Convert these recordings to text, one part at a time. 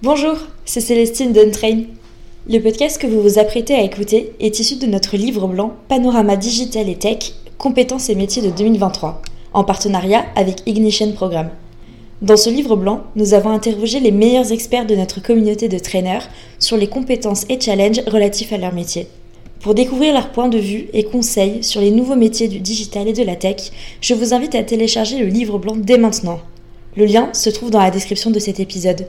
Bonjour, c'est Célestine d'Untrain. Le podcast que vous vous apprêtez à écouter est issu de notre livre blanc Panorama Digital et Tech, compétences et métiers de 2023, en partenariat avec Ignition Programme. Dans ce livre blanc, nous avons interrogé les meilleurs experts de notre communauté de traîneurs sur les compétences et challenges relatifs à leur métier. Pour découvrir leurs points de vue et conseils sur les nouveaux métiers du digital et de la tech, je vous invite à télécharger le livre blanc dès maintenant. Le lien se trouve dans la description de cet épisode.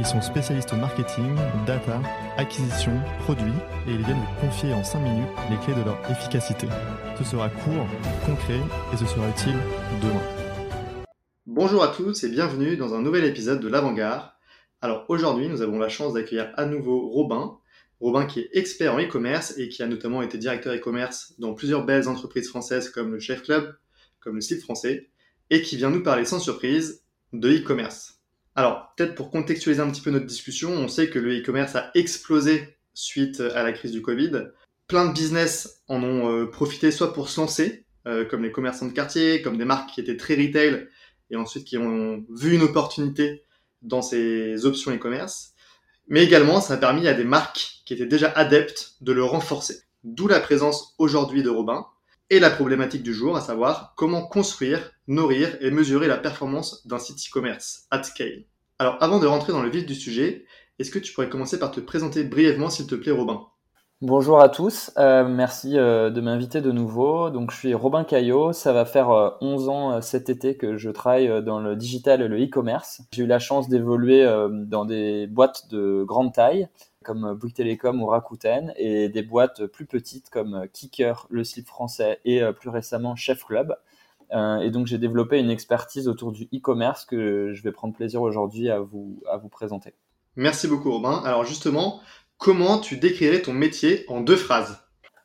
Ils sont spécialistes marketing, data, acquisition, produits et ils viennent vous confier en 5 minutes les clés de leur efficacité. Ce sera court, concret et ce sera utile demain. Bonjour à tous et bienvenue dans un nouvel épisode de l'Avant-Garde. Alors aujourd'hui, nous avons la chance d'accueillir à nouveau Robin. Robin qui est expert en e-commerce et qui a notamment été directeur e-commerce dans plusieurs belles entreprises françaises comme le Chef Club, comme le Site Français, et qui vient nous parler sans surprise de e-commerce. Alors peut-être pour contextualiser un petit peu notre discussion, on sait que le e-commerce a explosé suite à la crise du Covid. Plein de business en ont euh, profité soit pour se lancer, euh, comme les commerçants de quartier, comme des marques qui étaient très retail et ensuite qui ont vu une opportunité dans ces options e-commerce. Mais également, ça a permis à des marques qui étaient déjà adeptes de le renforcer. D'où la présence aujourd'hui de Robin et la problématique du jour, à savoir comment construire, nourrir et mesurer la performance d'un site e-commerce at scale. Alors avant de rentrer dans le vif du sujet, est-ce que tu pourrais commencer par te présenter brièvement s'il te plaît Robin? Bonjour à tous, euh, merci euh, de m'inviter de nouveau. Donc je suis Robin Caillot, ça va faire euh, 11 ans euh, cet été que je travaille dans le digital et le e-commerce. J'ai eu la chance d'évoluer dans des boîtes de grande taille comme Bouygues Télécom ou Rakuten et des boîtes plus petites comme Kicker, le slip français et euh, plus récemment Chef Club. Euh, et donc j'ai développé une expertise autour du e-commerce que je vais prendre plaisir aujourd'hui à vous, à vous présenter. Merci beaucoup Robin. Alors justement, comment tu décrirais ton métier en deux phrases?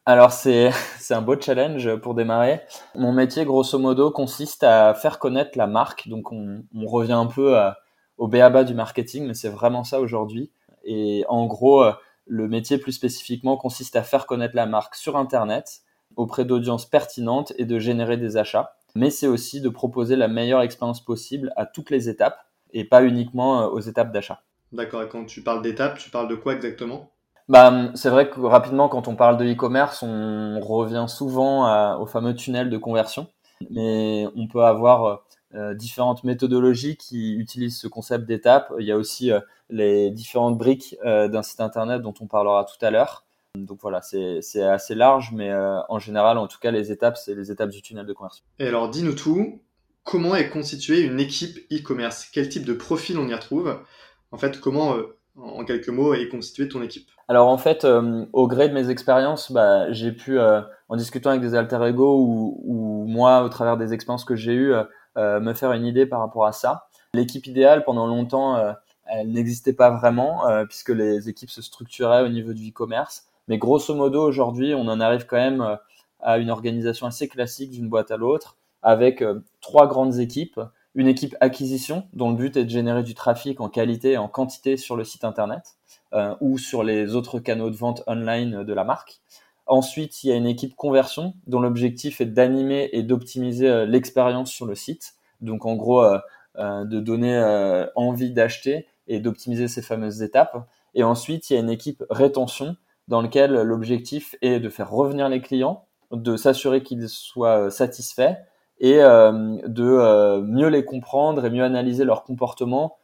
Alors c'est c'est un beau challenge pour démarrer. Mon métier grosso modo consiste à faire connaître la marque. Donc on, on revient un peu à- au béaba du marketing, mais c'est vraiment ça aujourd'hui. Et en gros, euh, le métier plus spécifiquement consiste à faire connaître la marque sur Internet auprès d'audiences pertinentes et de générer des achats. Mais c'est aussi de proposer la meilleure expérience possible à toutes les étapes et pas uniquement euh, aux étapes d'achat. D'accord, et quand tu parles d'étapes, tu parles de quoi exactement? Bah, c'est vrai que rapidement, quand on parle de e-commerce, on revient souvent à- au fameux tunnel de conversion. Mais on peut avoir euh, différentes méthodologies qui utilisent ce concept d'étape. Il y a aussi euh, les différentes briques euh, d'un site internet dont on parlera tout à l'heure. Donc voilà, c'est assez large, mais euh, en général, en tout cas, les étapes, c'est les étapes du tunnel de conversion. Et alors dis-nous tout, comment est constituée une équipe e-commerce? Quel type de profil on y retrouve? En fait, comment, euh, en quelques mots, est constituée ton équipe? Alors en fait, euh, au gré de mes expériences, bah, j'ai pu, euh, en discutant avec des alter ego ou, ou moi, au travers des expériences que j'ai eues, euh, euh, me faire une idée par rapport à ça. L'équipe idéale, pendant longtemps, euh, elle n'existait pas vraiment, euh, puisque les équipes se structuraient au niveau du e-commerce. Mais grosso modo, aujourd'hui, on en arrive quand même euh, à une organisation assez classique d'une boîte à l'autre, avec euh, trois grandes équipes. Une équipe acquisition, dont le but est de générer du trafic en qualité et en quantité sur le site internet euh, ou sur les autres canaux de vente online de la marque. Ensuite, il y a une équipe conversion dont l'objectif est d'animer et d'optimiser euh, l'expérience sur le site. Donc en gros, euh, euh, de donner envie d'acheter et d'optimiser ces fameuses étapes. Et ensuite, il y a une équipe rétention dans laquelle l'objectif est de faire revenir les clients, de s'assurer qu'ils soient satisfaits et de mieux les comprendre et mieux analyser leur comportement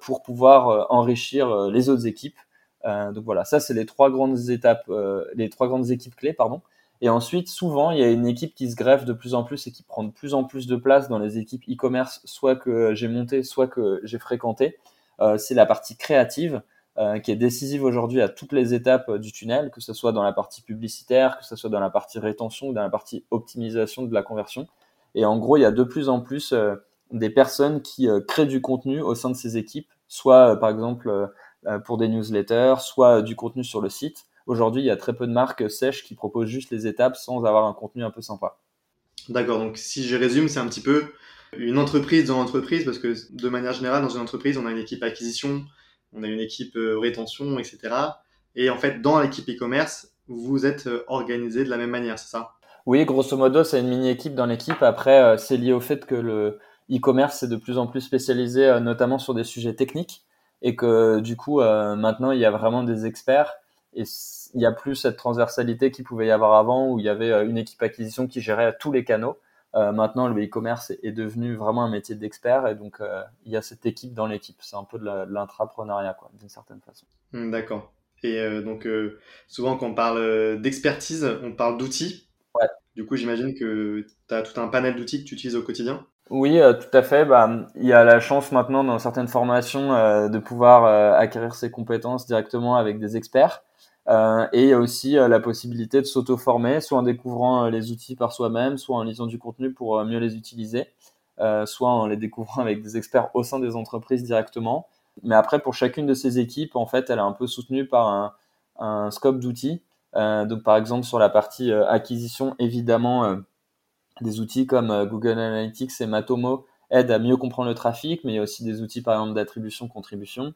pour pouvoir enrichir les autres équipes donc voilà, ça c'est les trois grandes étapes, euh, les trois grandes équipes clés, pardon. Et ensuite, souvent, il y a une équipe qui se greffe de plus en plus et qui prend de plus en plus de place dans les équipes e-commerce, soit que j'ai monté, soit que j'ai fréquenté. Euh, c'est la partie créative euh, qui est décisive aujourd'hui à toutes les étapes euh, du tunnel, que ce soit dans la partie publicitaire, que ce soit dans la partie rétention ou dans la partie optimisation de la conversion. Et en gros, il y a de plus en plus euh, des personnes qui euh, créent du contenu au sein de ces équipes, soit euh, par exemple euh, euh, pour des newsletters, soit euh, du contenu sur le site, aujourd'hui, il y a très peu de marques sèches qui proposent juste les étapes sans avoir un contenu un peu sympa. D'accord, donc si je résume, c'est un petit peu une entreprise dans l'entreprise, parce que de manière générale, dans une entreprise, on a une équipe acquisition, on a une équipe euh, rétention, etc. Et en fait, dans l'équipe e-commerce, vous êtes euh, organisé de la même manière, c'est ça? Oui, grosso modo, c'est une mini-équipe dans l'équipe. Après, euh, c'est lié au fait que le e-commerce est de plus en plus spécialisé, notamment sur des sujets techniques, et que du coup, maintenant, il y a vraiment des experts. Et il n'y a plus cette transversalité qu'il pouvait y avoir avant, où il y avait une équipe acquisition qui gérait tous les canaux. Euh, maintenant, le e-commerce est devenu vraiment un métier d'expert et donc euh, il y a cette équipe dans l'équipe. C'est un peu de l'intrapreneuriat, quoi, d'une certaine façon. Hmm, d'accord. Et euh, donc, souvent, quand on parle d'expertise, on parle d'outils. Ouais. Du coup, j'imagine que tu as tout un panel d'outils que tu utilises au quotidien. Oui, tout à fait. Bah, il y a la chance maintenant dans certaines formations de pouvoir acquérir ces compétences directement avec des experts. Euh, et il y a aussi euh, la possibilité de s'auto-former, soit en découvrant euh, les outils par soi-même, soit en lisant du contenu pour mieux les utiliser, soit en les découvrant avec des experts au sein des entreprises directement. Mais après, pour chacune de ces équipes, en fait, elle est un peu soutenue par un, un scope d'outils. donc, par exemple, sur la partie acquisition, évidemment, des outils comme Google Analytics et Matomo aident à mieux comprendre le trafic, mais il y a aussi des outils, par exemple, d'attribution-contribution.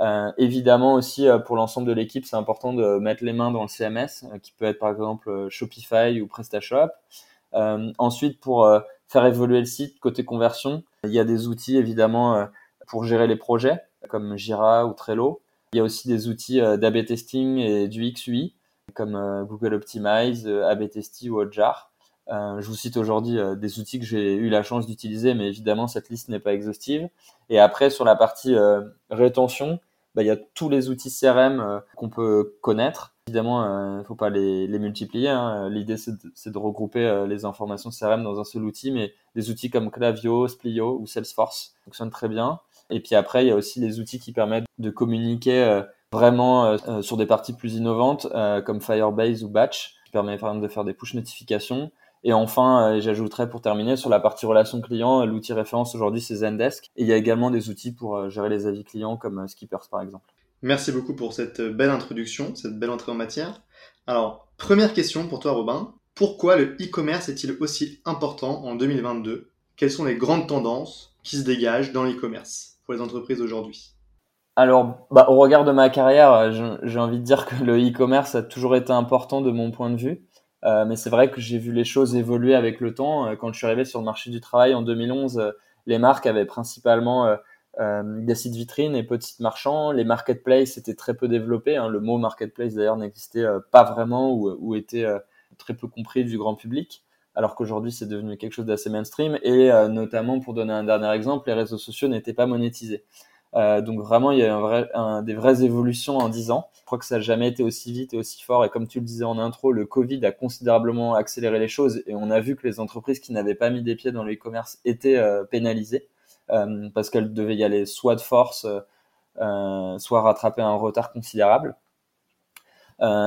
Euh, évidemment aussi euh, pour l'ensemble de l'équipe, c'est important de mettre les mains dans le CMS, euh, qui peut être par exemple Shopify ou PrestaShop. ensuite, pour faire évoluer le site côté conversion, il y a des outils évidemment pour gérer les projets comme Jira ou Trello. Il y a aussi des outils d'AB testing et du XUI comme Google Optimize, AB Testy ou Hotjar. Euh, je vous cite aujourd'hui des outils que j'ai eu la chance d'utiliser, mais évidemment cette liste n'est pas exhaustive. Et après sur la partie rétention, bah, il y a tous les outils CRM euh, qu'on peut connaître. Évidemment, il euh, ne faut pas les, les multiplier. Hein. L'idée, c'est de, de, regrouper euh, les informations CRM dans un seul outil, mais des outils comme Clavio, Splio ou Salesforce fonctionnent très bien. Et puis après, il y a aussi les outils qui permettent de communiquer vraiment sur des parties plus innovantes, comme Firebase ou Batch, qui permet par exemple de faire des push notifications. Et enfin, j'ajouterais pour terminer sur la partie relation client, l'outil référence aujourd'hui c'est Zendesk. Et il y a également des outils pour euh, gérer les avis clients comme euh, Skippers par exemple. Merci beaucoup pour cette euh, belle introduction, cette belle entrée en matière. Alors, première question pour toi Robin. Pourquoi le e-commerce est-il aussi important en 2022 Quelles sont les grandes tendances qui se dégagent dans l'e-commerce pour les entreprises aujourd'hui alors, bah, au regard de ma carrière, j'ai envie de dire que le e-commerce a toujours été important de mon point de vue. Euh, mais c'est vrai que j'ai vu les choses évoluer avec le temps. Euh, quand je suis arrivé sur le marché du travail en 2011, euh, les marques avaient principalement des sites vitrines et sites marchands. Les marketplaces étaient très peu développés. Hein. Le mot marketplace d'ailleurs n'existait pas vraiment ou était très peu compris du grand public alors qu'aujourd'hui c'est devenu quelque chose d'assez mainstream et notamment pour donner un dernier exemple, les réseaux sociaux n'étaient pas monétisés. Euh, donc vraiment, il y a un des vraies évolutions en 10 ans. Je crois que ça n'a jamais été aussi vite et aussi fort. Et comme tu le disais en intro, le Covid a considérablement accéléré les choses et on a vu que les entreprises qui n'avaient pas mis des pieds dans le e-commerce étaient euh, pénalisées euh, parce qu'elles devaient y aller soit de force, soit rattraper un retard considérable.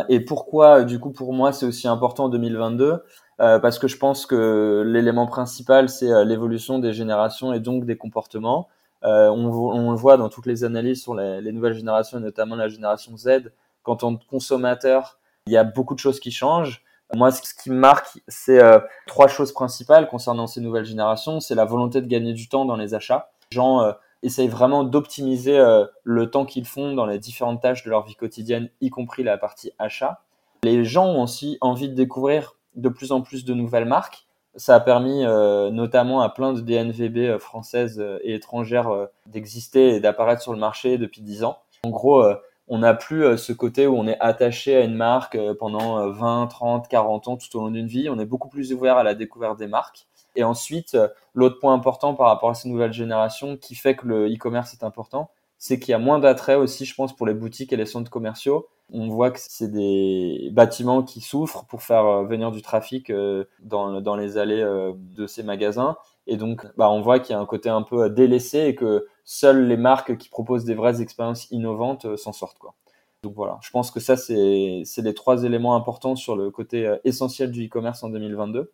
et pourquoi, du coup, pour moi, c'est aussi important en 2022 Parce que je pense que l'élément principal, c'est l'évolution des générations et donc des comportements. Euh, on, le voit dans toutes les analyses sur les, nouvelles générations, notamment la génération Z. Quand on est consommateur, il y a beaucoup de choses qui changent. Moi, ce qui me marque, c'est euh, trois choses principales concernant ces nouvelles générations. C'est la volonté de gagner du temps dans les achats. Les gens euh, essayent vraiment d'optimiser le temps qu'ils font dans les différentes tâches de leur vie quotidienne, y compris la partie achat. Les gens ont aussi envie de découvrir de plus en plus de nouvelles marques ça a permis euh, notamment à plein de DNVB euh, françaises euh, et étrangères d'exister et d'apparaître sur le marché depuis 10 ans. En gros, on n'a plus ce côté où on est attaché à une marque pendant 20, 30, 40 ans tout au long d'une vie. On est beaucoup plus ouvert à la découverte des marques. Et ensuite, l'autre point important par rapport à ces nouvelles générations qui fait que le e-commerce est important, c'est qu'il y a moins d'attrait aussi, je pense, pour les boutiques et les centres commerciaux on voit que c'est des bâtiments qui souffrent pour faire euh, venir du trafic euh, dans, les allées euh, de ces magasins. Et donc, bah, on voit qu'il y a un côté un peu délaissé et que seules les marques qui proposent des vraies expériences innovantes s'en sortent. Quoi. Donc voilà, je pense que ça, c'est les trois éléments importants sur le côté essentiel du e-commerce en 2022.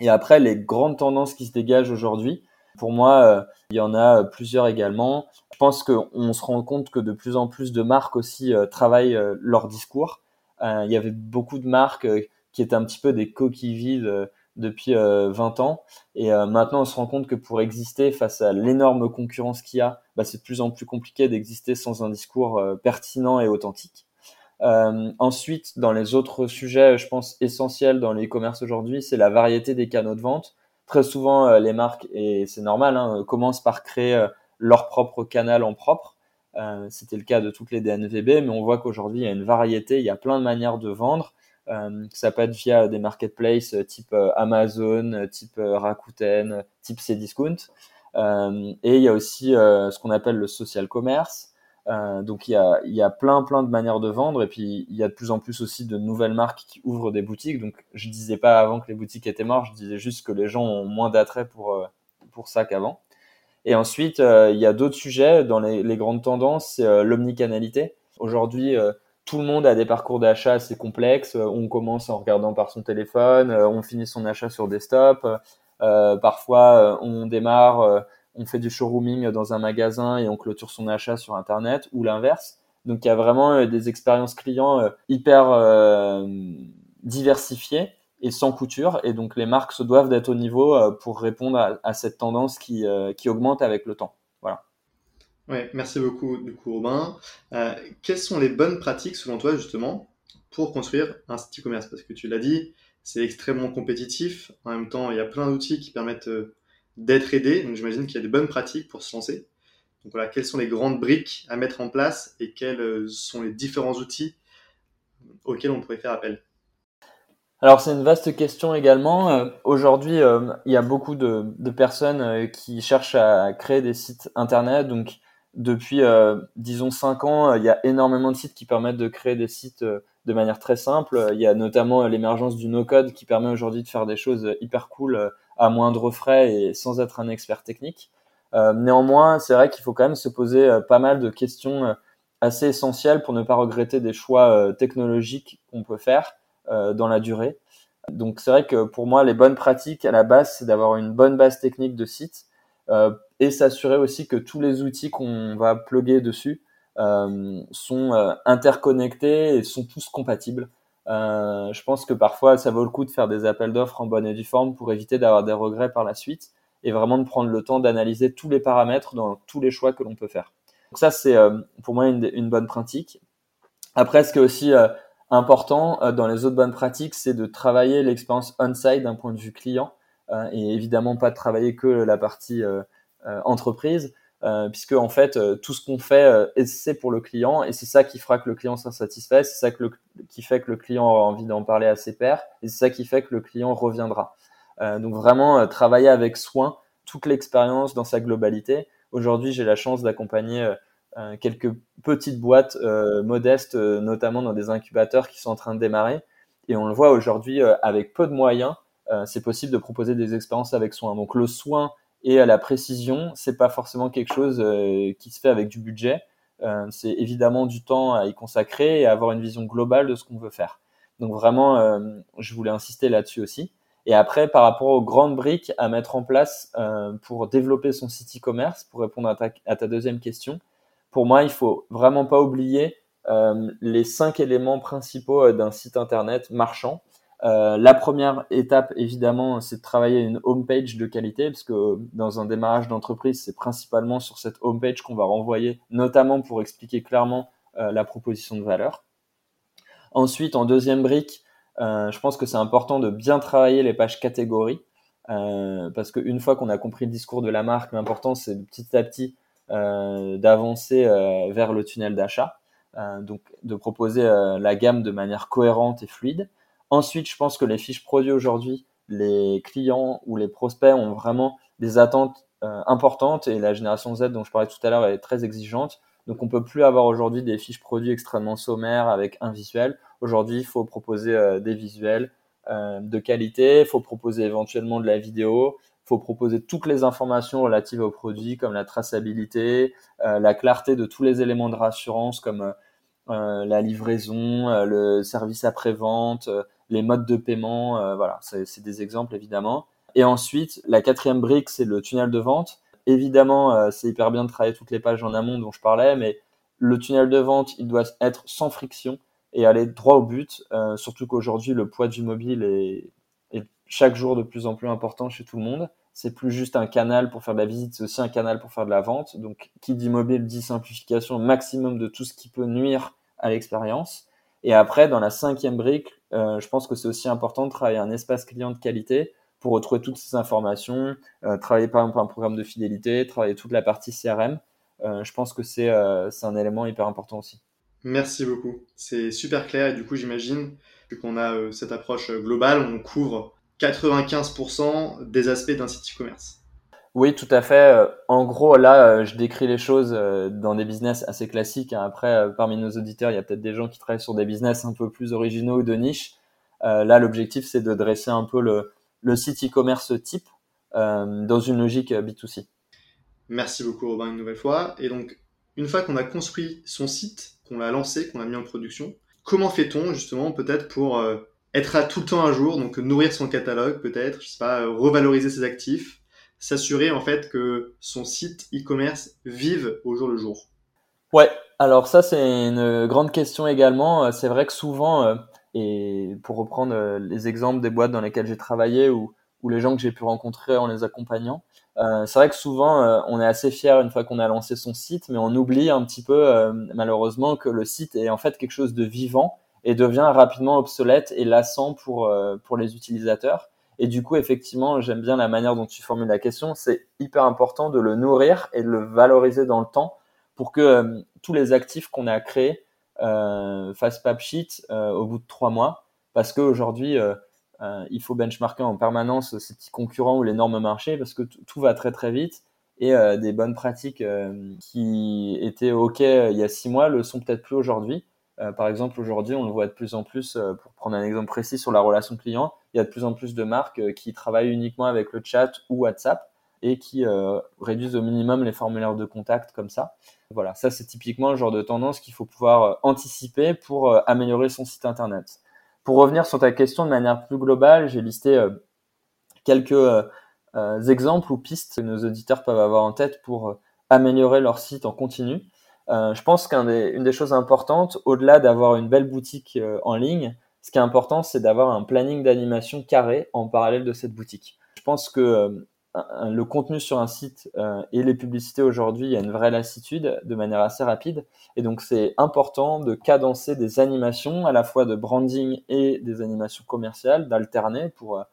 Et après, les grandes tendances qui se dégagent aujourd'hui, pour moi, il y en a plusieurs également pense qu'on se rend compte que de plus en plus de marques aussi euh, travaillent euh, leur discours. il y avait beaucoup de marques qui étaient un petit peu des coquilles vides depuis 20 ans. Et maintenant, on se rend compte que pour exister face à l'énorme concurrence qu'il y a, bah, c'est de plus en plus compliqué d'exister sans un discours pertinent et authentique. Euh, ensuite, dans les autres sujets, je pense essentiels dans les commerces aujourd'hui, c'est la variété des canaux de vente. Très souvent, euh, les marques, et c'est normal, hein, commencent par créer euh, leur propre canal en propre. Euh, C'était le cas de toutes les DNVB, mais on voit qu'aujourd'hui, il y a une variété, il y a plein de manières de vendre. ça peut être via des marketplaces type Amazon, type Rakuten, type Cdiscount. et il y a aussi ce qu'on appelle le social commerce. Euh, donc il y a, plein plein de manières de vendre et puis il y a de plus en plus aussi de nouvelles marques qui ouvrent des boutiques. Donc je disais pas avant que les boutiques étaient mortes, je disais juste que les gens ont moins d'attrait pour euh, pour ça qu'avant. Et ensuite euh, il y a d'autres sujets dans les, les grandes tendances, c'est l'omnicanalité. Aujourd'hui tout le monde a des parcours d'achat assez complexes. On commence en regardant par son téléphone, on finit son achat sur desktop. parfois on démarre on fait du showrooming dans un magasin et on clôture son achat sur Internet ou l'inverse. Donc il y a vraiment euh, des expériences clients euh, hyper euh, diversifiées et sans couture. Et donc les marques se doivent d'être au niveau pour répondre à, cette tendance qui, qui augmente avec le temps. Voilà. Ouais, merci beaucoup du coup Robin. quelles sont les bonnes pratiques selon toi justement pour construire un site e-commerce? Parce que tu l'as dit, c'est extrêmement compétitif. En même temps, il y a plein d'outils qui permettent d'être aidé. Donc j'imagine qu'il y a des bonnes pratiques pour se lancer. Donc voilà, quelles sont les grandes briques à mettre en place et quels euh, sont les différents outils auxquels on pourrait faire appel? Alors c'est une vaste question également. Euh, aujourd'hui, euh, il y a beaucoup de, personnes qui cherchent à créer des sites internet. Donc depuis, disons, 5 ans, il y a énormément de sites qui permettent de créer des sites de manière très simple. Il y a notamment l'émergence du no-code qui permet aujourd'hui de faire des choses hyper cool à moindre frais et sans être un expert technique. Euh, néanmoins, c'est vrai qu'il faut quand même se poser euh, pas mal de questions euh, assez essentielles pour ne pas regretter des choix technologiques qu'on peut faire dans la durée. Donc c'est vrai que pour moi, les bonnes pratiques à la base, c'est d'avoir une bonne base technique de site et s'assurer aussi que tous les outils qu'on va plugger dessus sont interconnectés et sont tous compatibles. Euh, je pense que parfois, ça vaut le coup de faire des appels d'offres en bonne et due forme pour éviter d'avoir des regrets par la suite et vraiment de prendre le temps d'analyser tous les paramètres dans tous les choix que l'on peut faire. Donc ça, c'est euh, pour moi une, bonne pratique. Après, ce qui est aussi euh, important dans les autres bonnes pratiques, c'est de travailler l'expérience on-site d'un point de vue client et évidemment pas de travailler que la partie entreprise. Euh, puisque en fait euh, tout ce qu'on fait euh, c'est pour le client et c'est ça qui fera que le client sera satisfait, c'est ça qui fait que le client aura envie d'en parler à ses pairs et c'est ça qui fait que le client reviendra. donc vraiment travailler avec soin toute l'expérience dans sa globalité. Aujourd'hui j'ai la chance d'accompagner quelques petites boîtes modestes, notamment dans des incubateurs qui sont en train de démarrer et on le voit aujourd'hui avec peu de moyens, c'est possible de proposer des expériences avec soin. Donc le soin et à la précision, c'est pas forcément quelque chose euh, qui se fait avec du budget. Euh, c'est évidemment du temps à y consacrer et à avoir une vision globale de ce qu'on veut faire. Donc vraiment, euh, je voulais insister là-dessus aussi. Et après, par rapport aux grandes briques à mettre en place pour développer son site e-commerce, pour répondre à ta, deuxième question, pour moi, il faut vraiment pas oublier les cinq éléments principaux d'un site internet marchand. Euh, la première étape, évidemment, c'est de travailler une homepage de qualité, parce que dans un démarrage d'entreprise, c'est principalement sur cette homepage qu'on va renvoyer, notamment pour expliquer clairement euh, la proposition de valeur. Ensuite, en deuxième brique, euh, je pense que c'est important de bien travailler les pages catégories, parce qu'une fois qu'on a compris le discours de la marque, l'important c'est petit à petit d'avancer vers le tunnel d'achat, donc de proposer la gamme de manière cohérente et fluide. Ensuite, je pense que les fiches produits aujourd'hui, les clients ou les prospects ont vraiment des attentes euh, importantes et la génération Z dont je parlais tout à l'heure est très exigeante. Donc on peut plus avoir aujourd'hui des fiches produits extrêmement sommaires avec un visuel. Aujourd'hui, il faut proposer euh, des visuels euh, de qualité, il faut proposer éventuellement de la vidéo, il faut proposer toutes les informations relatives aux produits comme la traçabilité, la clarté de tous les éléments de rassurance comme la livraison, le service après-vente, les modes de paiement, euh, voilà, c'est des exemples évidemment. Et ensuite, la quatrième brique, c'est le tunnel de vente. Évidemment, euh, c'est hyper bien de travailler toutes les pages en amont dont je parlais, mais le tunnel de vente, il doit être sans friction. et aller droit au but, surtout qu'aujourd'hui le poids du mobile est, est chaque jour de plus en plus important chez tout le monde c'est plus juste un canal pour faire de la visite, c'est aussi un canal pour faire de la vente. Donc, qui dit mobile dit simplification maximum de tout ce qui peut nuire à l'expérience. Et après, dans la cinquième brique, euh, je pense que c'est aussi important de travailler un espace client de qualité pour retrouver toutes ces informations, euh, travailler par exemple un programme de fidélité, travailler toute la partie CRM. Euh, je pense que c'est un élément hyper important aussi. Merci beaucoup. C'est super clair et du coup, j'imagine, qu'on a cette approche globale, on couvre 95% des aspects d'un site e-commerce. Oui, tout à fait. Euh, en gros, là, euh, je décris les choses euh, dans des business assez classiques. Hein. Après, parmi nos auditeurs, il y a peut-être des gens qui travaillent sur des business un peu plus originaux ou de niche. Là, l'objectif, c'est de dresser un peu le, site e-commerce type dans une logique B2C. Merci beaucoup, Robin, une nouvelle fois. Et donc, une fois qu'on a construit son site, qu'on l'a lancé, qu'on a mis en production, comment fait-on justement peut-être pour être à tout le temps à jour, donc nourrir son catalogue peut-être, je sais pas, revaloriser ses actifs, s'assurer en fait que son site e-commerce vive au jour le jour. Ouais, alors ça c'est une grande question également. C'est vrai que souvent, euh, et pour reprendre euh, les exemples des boîtes dans lesquelles j'ai travaillé ou, les gens que j'ai pu rencontrer en les accompagnant, euh, c'est vrai que souvent on est assez fier une fois qu'on a lancé son site, mais on oublie un petit peu malheureusement que le site est en fait quelque chose de vivant et devient rapidement obsolète et lassant euh, pour les utilisateurs. Et du coup, effectivement, j'aime bien la manière dont tu formules la question. C'est hyper important de le nourrir et de le valoriser dans le temps pour que euh, tous les actifs qu'on a créés euh, fassent pas pchit euh, au bout de trois mois. Parce qu'aujourd'hui, euh, il faut benchmarker en permanence ces petits concurrents ou les normes marché parce que tout va très très vite et des bonnes pratiques qui étaient OK il y a six mois le sont peut-être plus aujourd'hui. Par exemple, aujourd'hui, on le voit de plus en plus, pour prendre un exemple précis sur la relation client, il y a de plus en plus de marques euh, qui travaillent uniquement avec le chat ou WhatsApp et qui réduisent au minimum les formulaires de contact comme ça. Voilà, ça c'est typiquement le genre de tendance qu'il faut pouvoir anticiper pour améliorer son site internet. Pour revenir sur ta question de manière plus globale, j'ai listé quelques exemples ou pistes que nos auditeurs peuvent avoir en tête pour améliorer leur site en continu. Euh, je pense qu'une des, choses importantes, au-delà d'avoir une belle boutique euh, en ligne, ce qui est important, c'est d'avoir un planning d'animation carré en parallèle de cette boutique. Je pense que euh, le contenu sur un site et les publicités aujourd'hui, il y a une vraie lassitude de manière assez rapide. Et donc, c'est important de cadencer des animations, à la fois de branding et des animations commerciales, d'alterner pour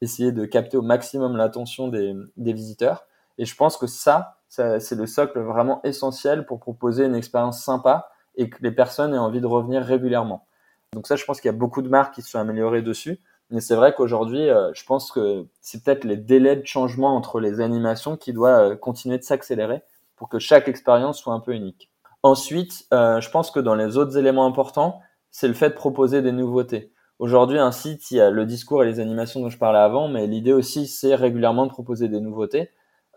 essayer de capter au maximum l'attention des, des visiteurs. Et je pense que ça, c'est le socle vraiment essentiel pour proposer une expérience sympa et que les personnes aient envie de revenir régulièrement. Donc ça, je pense qu'il y a beaucoup de marques qui se sont améliorées dessus. Mais c'est vrai qu'aujourd'hui, euh, je pense que c'est peut-être les délais de changement entre les animations qui doivent euh, continuer de s'accélérer pour que chaque expérience soit un peu unique. Ensuite, euh, je pense que dans les autres éléments importants, c'est le fait de proposer des nouveautés. Aujourd'hui, un site, il y a le discours et les animations dont je parlais avant, mais l'idée aussi, c'est régulièrement de proposer des nouveautés.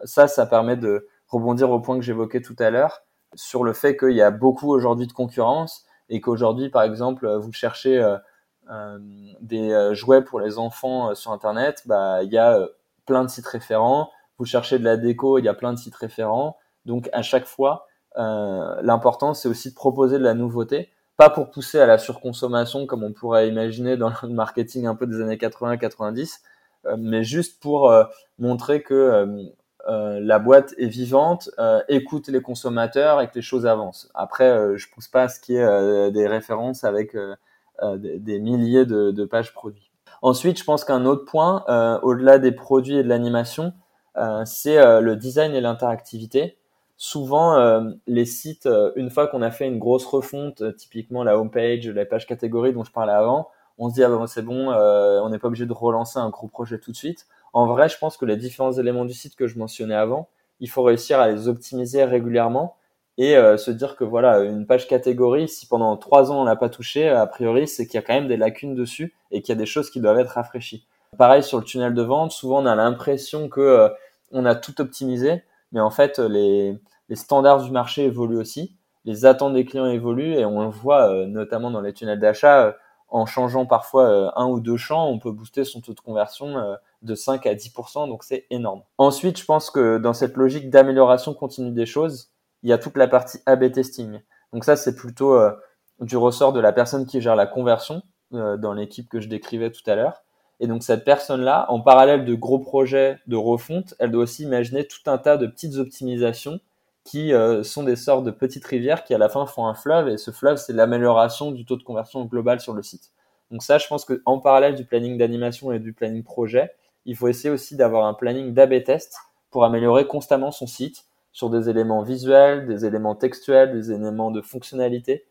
Ça, ça permet de, rebondir au point que j'évoquais tout à l'heure sur le fait qu'il y a beaucoup aujourd'hui de concurrence et qu'aujourd'hui, par exemple, vous cherchez euh, euh, des euh, jouets pour les enfants sur Internet, bah, il y a plein de sites référents. Vous cherchez de la déco, il y a plein de sites référents. Donc, à chaque fois, l'important, c'est aussi de proposer de la nouveauté, pas pour pousser à la surconsommation comme on pourrait imaginer dans le marketing un peu des années 80-90, mais juste pour montrer que euh, la boîte est vivante, euh, écoute les consommateurs et que les choses avancent. Après, euh, je pousse pas à ce qu'il y ait des références avec des, milliers de, pages produits. Ensuite, je pense qu'un autre point, au-delà des produits et de l'animation, c'est le design et l'interactivité. Souvent, les sites, une fois qu'on a fait une grosse refonte, typiquement la homepage, la page catégorie dont je parlais avant, on se dit ah ben, c'est bon, on n'est pas obligé de relancer un gros projet tout de suite en vrai, je pense que les différents éléments du site que je mentionnais avant, il faut réussir à les optimiser régulièrement et euh, se dire que voilà, une page catégorie, si pendant trois ans on l'a pas touché, a priori, c'est qu'il y a quand même des lacunes dessus et qu'il y a des choses qui doivent être rafraîchies. Pareil sur le tunnel de vente, souvent on a l'impression que euh, on a tout optimisé, mais en fait les, les, standards du marché évoluent aussi, les attentes des clients évoluent et on le voit euh, notamment dans les tunnels d'achat en changeant parfois un ou deux champs, on peut booster son taux de conversion de 5 à 10%, donc c'est énorme. Ensuite, je pense que dans cette logique d'amélioration continue des choses, il y a toute la partie A-B testing. Donc ça, c'est plutôt euh, du ressort de la personne qui gère la conversion dans l'équipe que je décrivais tout à l'heure. Et donc cette personne-là, en parallèle de gros projets de refonte, elle doit aussi imaginer tout un tas de petites optimisations qui euh, sont des sortes de petites rivières qui à la fin font un fleuve et ce fleuve c'est l'amélioration du taux de conversion global sur le site. Donc ça, je pense qu'en parallèle du planning d'animation et du planning projet, il faut essayer aussi d'avoir un planning d'AB test pour améliorer constamment son site sur des éléments visuels, des éléments textuels, des éléments de fonctionnalité.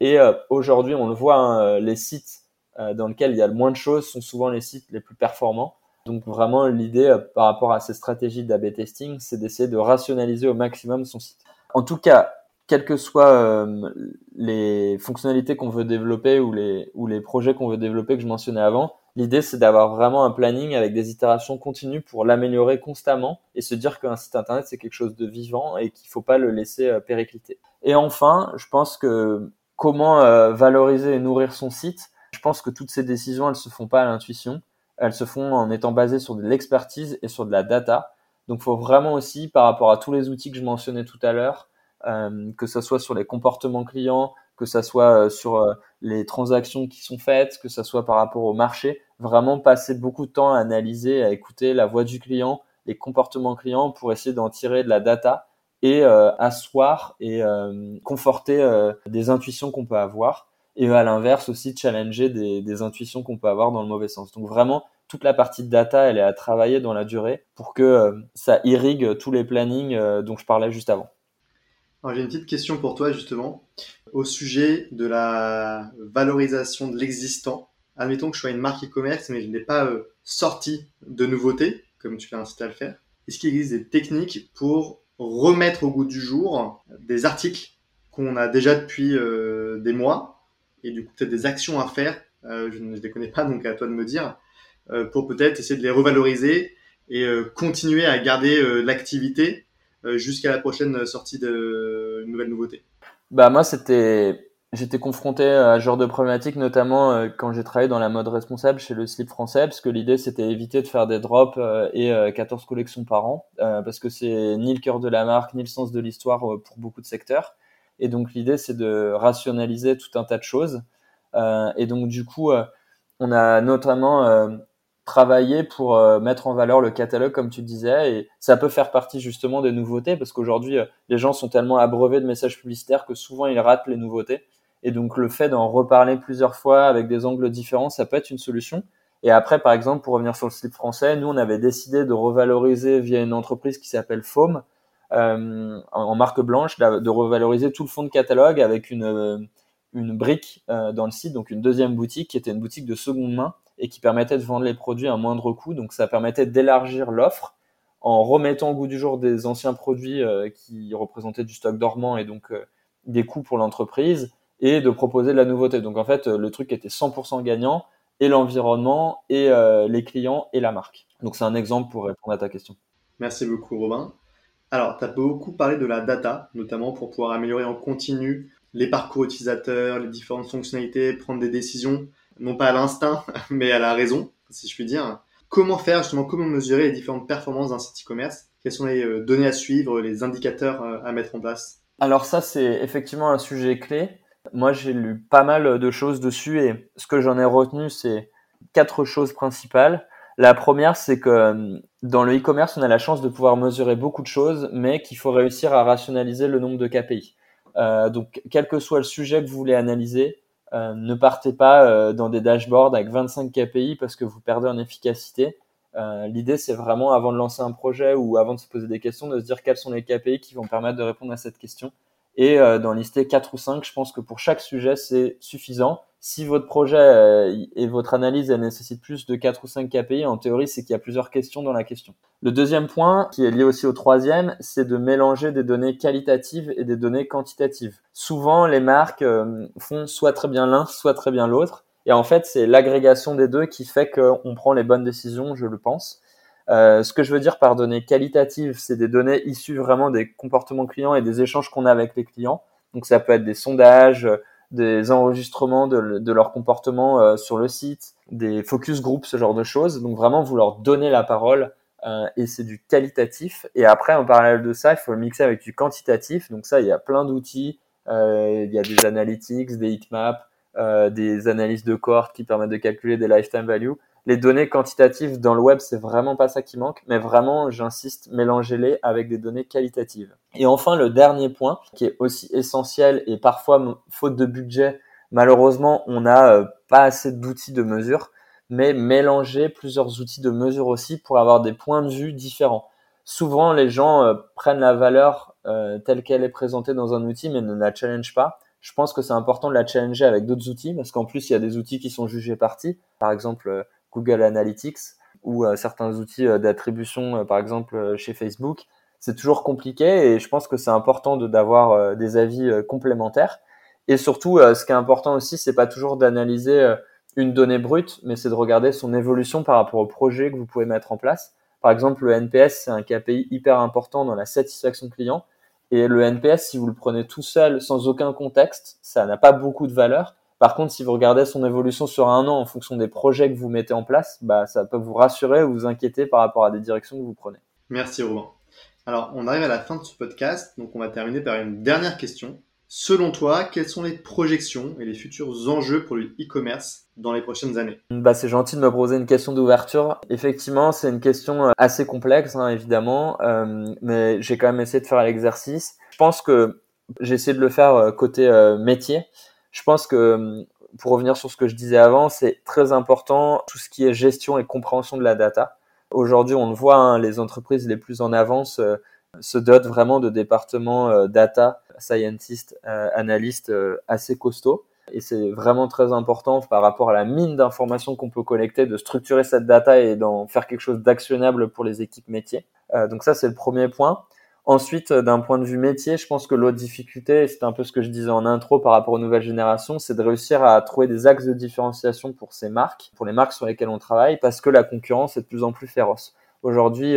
Et euh, aujourd'hui, on le voit, hein, les sites euh, dans lequel il y a le moins de choses sont souvent les sites les plus performants. Donc vraiment l'idée euh, par rapport à ces stratégies d'AB testing, c'est d'essayer de rationaliser au maximum son site. En tout cas, quelles que soient euh, les fonctionnalités qu'on veut développer ou les, projets qu'on veut développer que je mentionnais avant, l'idée c'est d'avoir vraiment un planning avec des itérations continues pour l'améliorer constamment et se dire qu'un site internet c'est quelque chose de vivant et qu'il ne faut pas le laisser péricliter. Et enfin, je pense que comment valoriser et nourrir son site, je pense que toutes ces décisions, elles se font pas à l'intuition. Elles se font en étant basées sur de l'expertise et sur de la data. Donc, faut vraiment aussi, par rapport à tous les outils que je mentionnais tout à l'heure, euh, que ce soit sur les comportements clients, que ce soit euh, sur euh, les transactions qui sont faites, que ce soit par rapport au marché, vraiment passer beaucoup de temps à analyser, à écouter la voix du client, les comportements clients pour essayer d'en tirer de la data et asseoir et conforter des intuitions qu'on peut avoir et à l'inverse aussi challenger des, intuitions qu'on peut avoir dans le mauvais sens. Donc vraiment, toute la partie data, elle est à travailler dans la durée pour que euh, ça irrigue tous les plannings euh, dont je parlais juste avant. Alors j'ai une petite question pour toi justement au sujet de la valorisation de l'existant. Admettons que je sois une marque e-commerce mais je n'ai pas euh, sorti de nouveautés comme tu l'as incité à le faire. Est-ce qu'il existe des techniques pour remettre au goût du jour des articles qu'on a déjà depuis des mois et du coup peut-être des actions à faire, euh, je ne les connais pas donc à toi de me dire, euh, pour peut-être essayer de les revaloriser et euh, continuer à garder l'activité jusqu'à la prochaine sortie de une nouvelle nouveauté. Bah moi c'était j'étais confronté à ce genre de problématique notamment quand j'ai travaillé dans la mode responsable chez le slip français parce que l'idée c'était éviter de faire des drops et 14 collections par an parce que c'est ni le cœur de la marque ni le sens de l'histoire pour beaucoup de secteurs et donc l'idée, c'est de rationaliser tout un tas de choses. Euh, et donc du coup, euh, on a notamment euh, travaillé pour mettre en valeur le catalogue, comme tu disais, et ça peut faire partie justement des nouveautés, parce qu'aujourd'hui, les gens sont tellement abreuvés de messages publicitaires que souvent ils ratent les nouveautés. Et donc le fait d'en reparler plusieurs fois avec des angles différents, ça peut être une solution. Et après, par exemple, pour revenir sur le slip français, nous, on avait décidé de revaloriser via une entreprise qui s'appelle Foam, euh, en marque blanche, de revaloriser tout le fond de catalogue avec une, euh, une brique euh, dans le site, donc une deuxième boutique qui était une boutique de seconde main et qui permettait de vendre les produits à moindre coût. Donc ça permettait d'élargir l'offre en remettant au goût du jour des anciens produits qui représentaient du stock dormant et donc des coûts pour l'entreprise et de proposer de la nouveauté. Donc en fait, le truc était 100% gagnant et l'environnement et les clients et la marque. Donc c'est un exemple pour répondre à ta question. Merci beaucoup Robin. Alors, tu as beaucoup parlé de la data, notamment pour pouvoir améliorer en continu les parcours utilisateurs, les différentes fonctionnalités, prendre des décisions, non pas à l'instinct, mais à la raison, si je puis dire. Comment faire justement, comment mesurer les différentes performances d'un site e-commerce? Quelles sont les euh, données à suivre, les indicateurs euh, à mettre en place? Alors ça, c'est effectivement un sujet clé. Moi, j'ai lu pas mal de choses dessus et ce que j'en ai retenu, c'est quatre choses principales. La première, c'est que euh, dans le e-commerce, on a la chance de pouvoir mesurer beaucoup de choses, mais qu'il faut réussir à rationaliser le nombre de KPI. Euh, donc, quel que soit le sujet que vous voulez analyser, euh, ne partez pas dans des dashboards avec 25 KPI parce que vous perdez en efficacité. L'idée, c'est vraiment, avant de lancer un projet ou avant de se poser des questions, de se dire quels sont les KPI qui vont permettre de répondre à cette question. Et euh, d'en lister 4 ou 5, je pense que pour chaque sujet, c'est suffisant si votre projet euh, et votre analyse elle plus de 4 ou 5 KPI, en théorie, c'est qu'il y a plusieurs questions dans la question. Le deuxième point, qui est lié aussi au troisième, c'est de mélanger des données qualitatives et des données quantitatives. Souvent, les marques euh, font soit très bien l'un, soit très bien l'autre. Et en fait, c'est l'agrégation des deux qui fait qu'on prend les bonnes décisions, je le pense. Euh, ce que je veux dire par données qualitatives, c'est des données issues vraiment des comportements clients et des échanges qu'on a avec les clients. Donc ça peut être des sondages, des enregistrements de, de leur comportement euh, sur le site, des focus groups, ce genre de choses. Donc vraiment, vous leur donnez la parole euh, et c'est du qualitatif. Et après, en parallèle de ça, il faut le mixer avec du quantitatif. Donc ça, il y a plein d'outils il y a des analytics, des heatmaps, des analyses de cohortes qui permettent de calculer des lifetime value. Les données quantitatives dans le web, c'est vraiment pas ça qui manque, mais vraiment, j'insiste, mélangez-les avec des données qualitatives. Et enfin, le dernier point, qui est aussi essentiel et parfois, faute de budget, malheureusement, on n'a pas assez d'outils de mesure, mais mélanger plusieurs outils de mesure aussi pour avoir des points de vue différents. Souvent, les gens euh, prennent la valeur euh, telle qu'elle est présentée dans un outil, mais ne la challenge pas. Je pense que c'est important de la challenger avec d'autres outils, parce qu'en plus, il y a des outils qui sont jugés partis, par exemple euh, Google Analytics ou certains outils d'attribution, par exemple chez Facebook. C'est toujours compliqué et je pense que c'est important d'avoir des avis complémentaires. Et surtout, ce qui est important aussi, c'est pas toujours d'analyser une donnée brute, mais c'est de regarder son évolution par rapport au projet que vous pouvez mettre en place. Par exemple, le NPS, c'est un KPI hyper important dans la satisfaction client. Et le NPS, si vous le prenez tout seul, sans aucun contexte, ça n'a pas beaucoup de valeur. Par contre, si vous regardez son évolution sur un an en fonction des projets que vous mettez en place, bah, ça peut vous rassurer ou vous inquiéter par rapport à des directions que vous prenez. Merci Robin. Alors, on arrive à la fin de ce podcast, donc on va terminer par une dernière question. Selon toi, quelles sont les projections et les futurs enjeux pour le e-commerce dans les prochaines années? Bah, C'est gentil de me poser une question d'ouverture. Effectivement, c'est une question euh, assez complexe, hein, évidemment, euh, mais j'ai quand même essayé de faire l'exercice. Je pense que j'ai essayé de le faire euh, côté métier. Je pense que, pour revenir sur ce que je disais avant, c'est très important tout ce qui est gestion et compréhension de la data. Aujourd'hui, on le voit, hein, les entreprises les plus en avance se dotent vraiment de départements data scientist, euh, analyste euh, assez costaud. Et c'est vraiment très important par rapport à la mine d'informations qu'on peut collecter, de structurer cette data et d'en faire quelque chose d'actionnable pour les équipes métiers. Euh, donc ça, c'est le premier point. Ensuite, d'un point de vue métier, je pense que l'autre difficulté, c'est un peu ce que je disais en intro par rapport aux nouvelles générations, c'est de réussir à trouver des axes de différenciation pour ces marques, pour les marques sur lesquelles on travaille, parce que la concurrence est de plus en plus féroce. Aujourd'hui,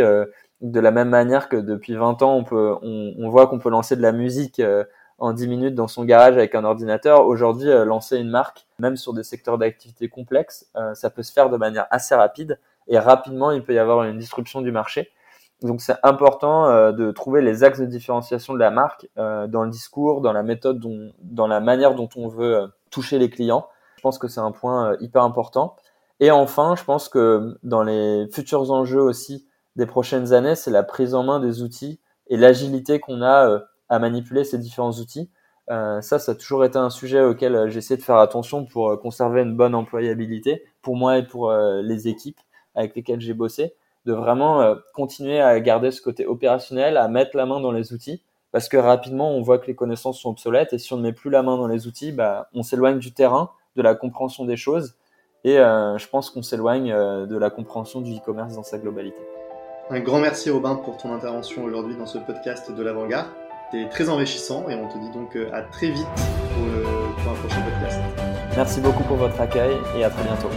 de la même manière que depuis 20 ans, on, peut, on, voit qu'on peut lancer de la musique euh, en 10 minutes dans son garage avec un ordinateur. Aujourd'hui, euh, lancer une marque, même sur des secteurs d'activité complexes, euh, ça peut se faire de manière assez rapide et rapidement, il peut y avoir une disruption du marché. Donc c'est important de trouver les axes de différenciation de la marque dans le discours, dans la méthode, dans la manière dont on veut toucher les clients. Je pense que c'est un point hyper important. Et enfin, je pense que dans les futurs enjeux aussi des prochaines années, c'est la prise en main des outils et l'agilité qu'on a euh, à manipuler ces différents outils. Euh, ça, ça a toujours été un sujet auquel euh, essayé de faire attention pour conserver une bonne employabilité pour moi et pour les équipes avec lesquelles j'ai bossé, de vraiment continuer à garder ce côté opérationnel, à mettre la main dans les outils, parce que rapidement, on voit que les connaissances sont obsolètes et si on ne met plus la main dans les outils, bah, on s'éloigne du terrain, de la compréhension des choses et je pense qu'on s'éloigne de la compréhension du e-commerce dans sa globalité. Un grand merci Robin pour ton intervention aujourd'hui dans ce podcast de l'Avant-Garde. C'était très enrichissant et on te dit donc euh, à très vite pour, pour un prochain podcast. Merci beaucoup pour votre accueil et à très bientôt.